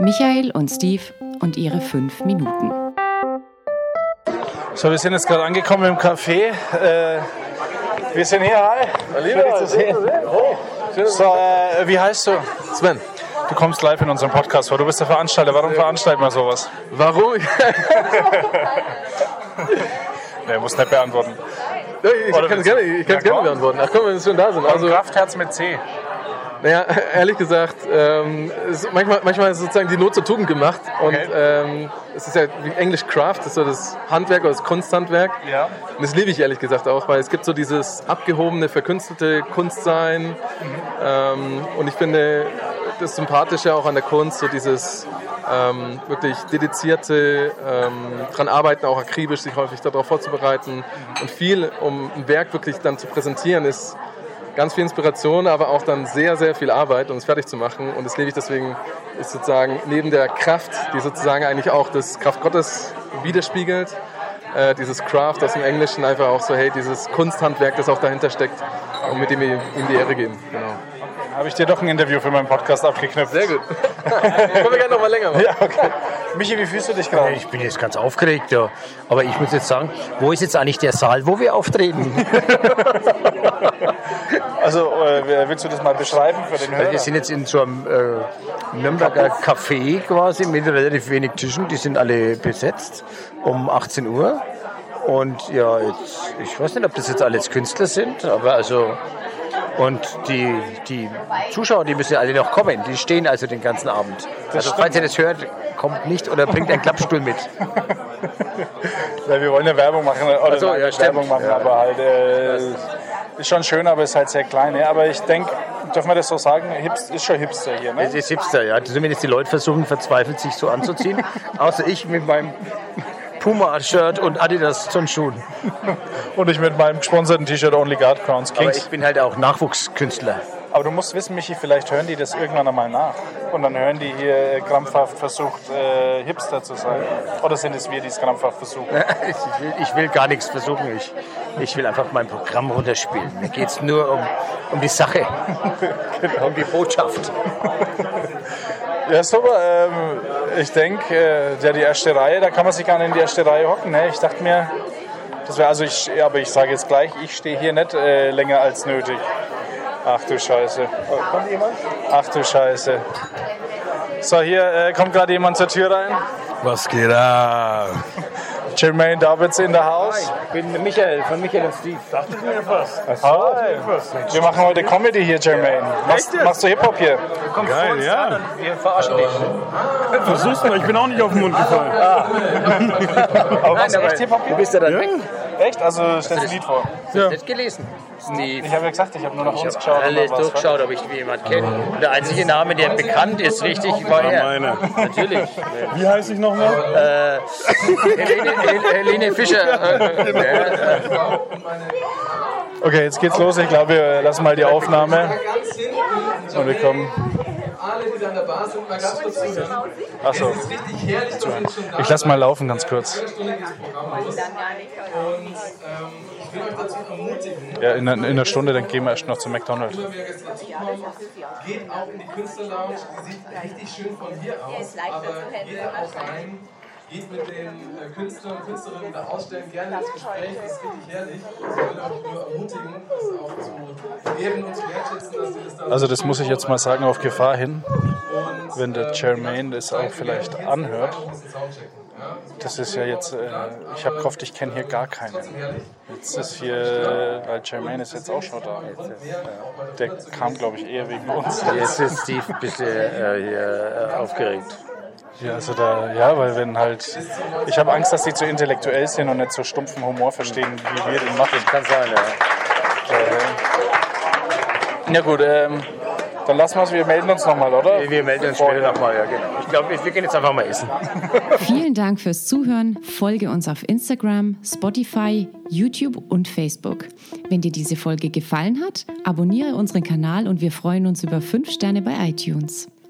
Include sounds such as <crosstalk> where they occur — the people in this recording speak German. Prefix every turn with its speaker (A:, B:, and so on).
A: Michael und Steve und ihre fünf Minuten.
B: So, wir sind jetzt gerade angekommen im Café. Äh, wir sind hier. Hi. Schön, dich zu sehen. So, äh, wie heißt du?
C: Sven.
B: Du kommst live in unserem Podcast vor. Du bist der Veranstalter. Warum veranstalten wir sowas?
C: Warum? <laughs> <laughs>
B: nee, muss nicht beantworten.
C: Ich kann es gerne, ich kann's
B: Ja,
C: gerne
B: komm.
C: beantworten. Ach komm, wenn wir schon da sind.
B: Also
C: Also,
B: Kraftherz mit C.
C: naja, <laughs> ehrlich gesagt, ähm, ist manchmal, manchmal ist sozusagen die Not zur Tugend gemacht. Und
B: Okay.
C: ähm, es ist ja wie Englisch Craft, das ist so das Handwerk oder das Kunsthandwerk.
B: Ja.
C: Und das liebe ich ehrlich gesagt auch, weil es gibt so dieses abgehobene, verkünstelte Kunstsein. Ähm, und ich finde das Sympathische auch an der Kunst, so dieses ähm, wirklich dedizierte, ähm, dran arbeiten, auch akribisch sich häufig darauf vorzubereiten und viel, um ein Werk wirklich dann zu präsentieren, ist ganz viel Inspiration, aber auch dann sehr, sehr viel Arbeit, um es fertig zu machen. Und das lebe ich deswegen, ist sozusagen neben der Kraft, die sozusagen eigentlich auch das Kraft Gottes widerspiegelt, äh, dieses Craft aus dem Englischen einfach auch so, hey, dieses Kunsthandwerk, das auch dahinter steckt und mit dem wir ihm die Ehre geben. Genau.
B: Habe ich dir doch ein Interview für meinen Podcast abgeknüpft.
C: Sehr gut. Können wir gerne noch mal länger machen.
B: Ja, okay. Michi, wie fühlst du dich gerade?
D: Ich bin jetzt ganz aufgeregt, ja. aber ich muss jetzt sagen, wo ist jetzt eigentlich der Saal, wo wir auftreten? <laughs>
B: Also, äh, willst du das mal beschreiben für den Hörer?
D: Wir sind jetzt in so einem äh, Nürnberger Café quasi mit relativ wenig Tischen, die sind alle besetzt um 18 Uhr. Und ja, jetzt, ich weiß nicht, ob das jetzt alles Künstler sind, aber also. Und die, die Zuschauer, die müssen alle noch kommen. Die stehen also den ganzen Abend. also, falls ihr das hört, kommt nicht oder bringt einen Klappstuhl mit. <laughs>
B: Weil wir wollen ja Werbung machen, oder
D: so, ja, stimmt.
B: Werbung machen,
D: Ja.
B: aber halt äh, ist schon schön, aber ist halt sehr klein. Ja. Aber ich denke, dürfen wir das so sagen, Hipst, ist schon Hipster hier, ne?
D: Es ist Hipster, ja. Zumindest die Leute versuchen verzweifelt, sich so anzuziehen. <laughs> Außer ich mit meinem Puma-Shirt und Adidas Turnschuhen. <laughs>
B: Und ich mit meinem gesponserten T-Shirt Only God Crowns
D: Aber
B: Kings.
D: ich bin halt auch Nachwuchskünstler.
B: Aber du musst wissen, Michi, vielleicht hören die das irgendwann einmal nach. Und dann hören die hier krampfhaft versucht, äh, Hipster zu sein. Oder sind es wir, die es krampfhaft versuchen? <laughs>
D: Ich will, ich will gar nichts versuchen. Ich, ich will einfach mein Programm runterspielen. Mir geht es nur um, um die Sache, <laughs> um die Botschaft.
B: Ja, super. Ähm, ich denke, äh, ja, die erste Reihe, da kann man sich gar nicht in die erste Reihe hocken. Ne? Ich dachte mir, das wäre, also ich, ja, aber ich sage jetzt gleich, ich stehe hier nicht äh, länger als nötig. Ach du Scheiße. Kommt jemand? Ach du Scheiße. So, hier äh, kommt gerade jemand zur Tür rein.
E: Was geht ab? <laughs>
B: Jermaine Davids in der Haus.
D: Ich bin Michael von Michael und Steve.
B: Hi. Wir machen heute Comedy hier, Jermaine. Machst, machst du Hip-Hop hier?
E: Geil, ja.
D: Wir verarschen dich. <laughs>
E: Versuch's mal, ich bin auch nicht auf den Mund gefallen. <laughs>
B: Aber machst du echt Hip-Hop
D: Du
B: hier?
D: bist ja dann weg.
B: Echt? Also stellst du ein Lied vor?
D: Hast du nicht gelesen? Steve.
B: Ich habe ja gesagt, ich habe nur nach uns
D: Ich
B: geschaut.
D: habe
B: und
D: alles durchgeschaut, ob ich jemand kenne. Der einzige Name, der bekannt ist, richtig, war er.
E: Meine.
D: Natürlich.
E: Wie heiße ich nochmal? <laughs>
D: Helene, Hel- Helene Fischer. Äh, äh,
B: Okay, jetzt geht's los. Ich glaube, wir lassen mal die Aufnahme. Und wir kommen.
F: alle, die an der Bar sind, mal ganz kurz zuhören.
B: Achso.
F: Es ist richtig herrlich, dass wir schon da
B: Ich lass mal laufen, ganz kurz.
F: Und ähm, ich will euch dazu ermutigen,
B: Ja, in, einer- in einer Stunde, dann gehen wir erst noch zu McDonald's.
F: Geht auch in die Künstlerlounge. Die sieht richtig schön von hier aus. Aber geht da auch rein. Geht mit den äh, Künstlern und Künstlerinnen da ausstellen, gerne ins Gespräch, das ist richtig herrlich. Ich will euch nur ermutigen, das auch zu ehren und zu wertschätzen, dass ihr das da
B: Also das muss ich jetzt mal sagen, auf Gefahr hin, wenn der Jermaine das auch vielleicht anhört. Das ist ja jetzt, äh, ich habe gehofft, ich kenne hier gar keinen. Jetzt ist hier, weil Jermaine ist jetzt auch schon da. Der kam, glaube ich, eher wegen uns.
D: Jetzt ist Steve bisschen äh, hier, äh, aufgeregt.
B: Ja, also da, ja, weil wenn halt, ich habe Angst, dass die zu intellektuell sind und nicht so stumpfen Humor verstehen, wie wir den machen.
D: Kann sein, ja.
B: Ja gut, ähm, dann lassen wir es, wir melden uns nochmal, oder?
D: Wir melden uns später nochmal, ja, genau. Ich glaube, wir gehen jetzt einfach mal essen. <laughs>
A: Vielen Dank fürs Zuhören. Folge uns auf Instagram, Spotify, YouTube und Facebook. Wenn dir diese Folge gefallen hat, abonniere unseren Kanal und wir freuen uns über 5 Sterne bei iTunes.